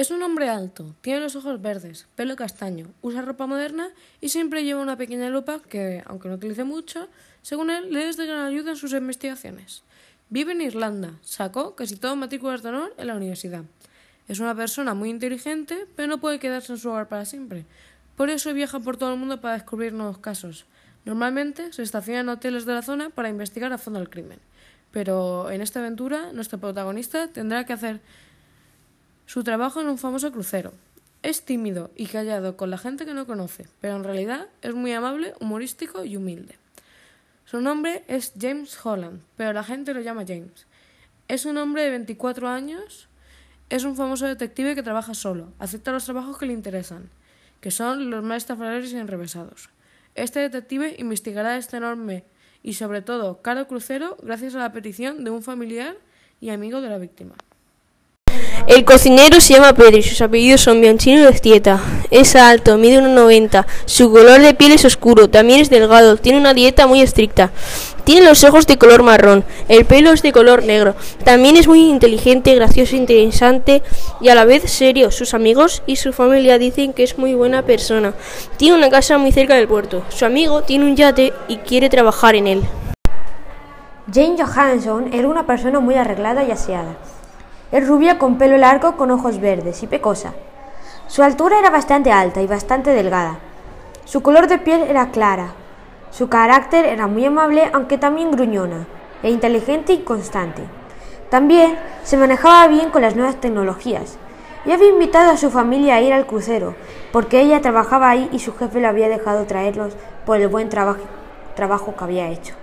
Es un hombre alto, tiene los ojos verdes, pelo castaño, usa ropa moderna y siempre lleva una pequeña lupa que, aunque no utilice mucho, según él, le es de gran ayuda en sus investigaciones. Vive en Irlanda, sacó casi todo matrículas de honor en la universidad. Es una persona muy inteligente, pero no puede quedarse en su hogar para siempre. Por eso viaja por todo el mundo para descubrir nuevos casos. Normalmente se estaciona en hoteles de la zona para investigar a fondo el crimen. Pero en esta aventura, nuestro protagonista tendrá que hacer su trabajo en un famoso crucero. Es tímido y callado con la gente que no conoce, pero en realidad es muy amable, humorístico y humilde. Su nombre es James Holland, pero la gente lo llama James. Es un hombre de 24 años, es un famoso detective que trabaja solo, acepta los trabajos que le interesan, que son los más estafadores y enrevesados. Este detective investigará este enorme y sobre todo caro crucero gracias a la petición de un familiar y amigo de la víctima. El cocinero se llama Pedro y sus apellidos son Bianchino y Estieta. Es alto, mide 1,90. Su color de piel es oscuro, también es delgado, tiene una dieta muy estricta. Tiene los ojos de color marrón, el pelo es de color negro. También es muy inteligente, gracioso, interesante y a la vez serio. Sus amigos y su familia dicen que es muy buena persona. Tiene una casa muy cerca del puerto. Su amigo tiene un yate y quiere trabajar en él. Jane Johansson era una persona muy arreglada y aseada. Es rubia con pelo largo con ojos verdes y pecosa. Su altura era bastante alta y bastante delgada. Su color de piel era clara. Su carácter era muy amable aunque también gruñona, e inteligente y constante. También se manejaba bien con las nuevas tecnologías y había invitado a su familia a ir al crucero porque ella trabajaba ahí y su jefe le había dejado traerlos por el buen trabajo, trabajo que había hecho.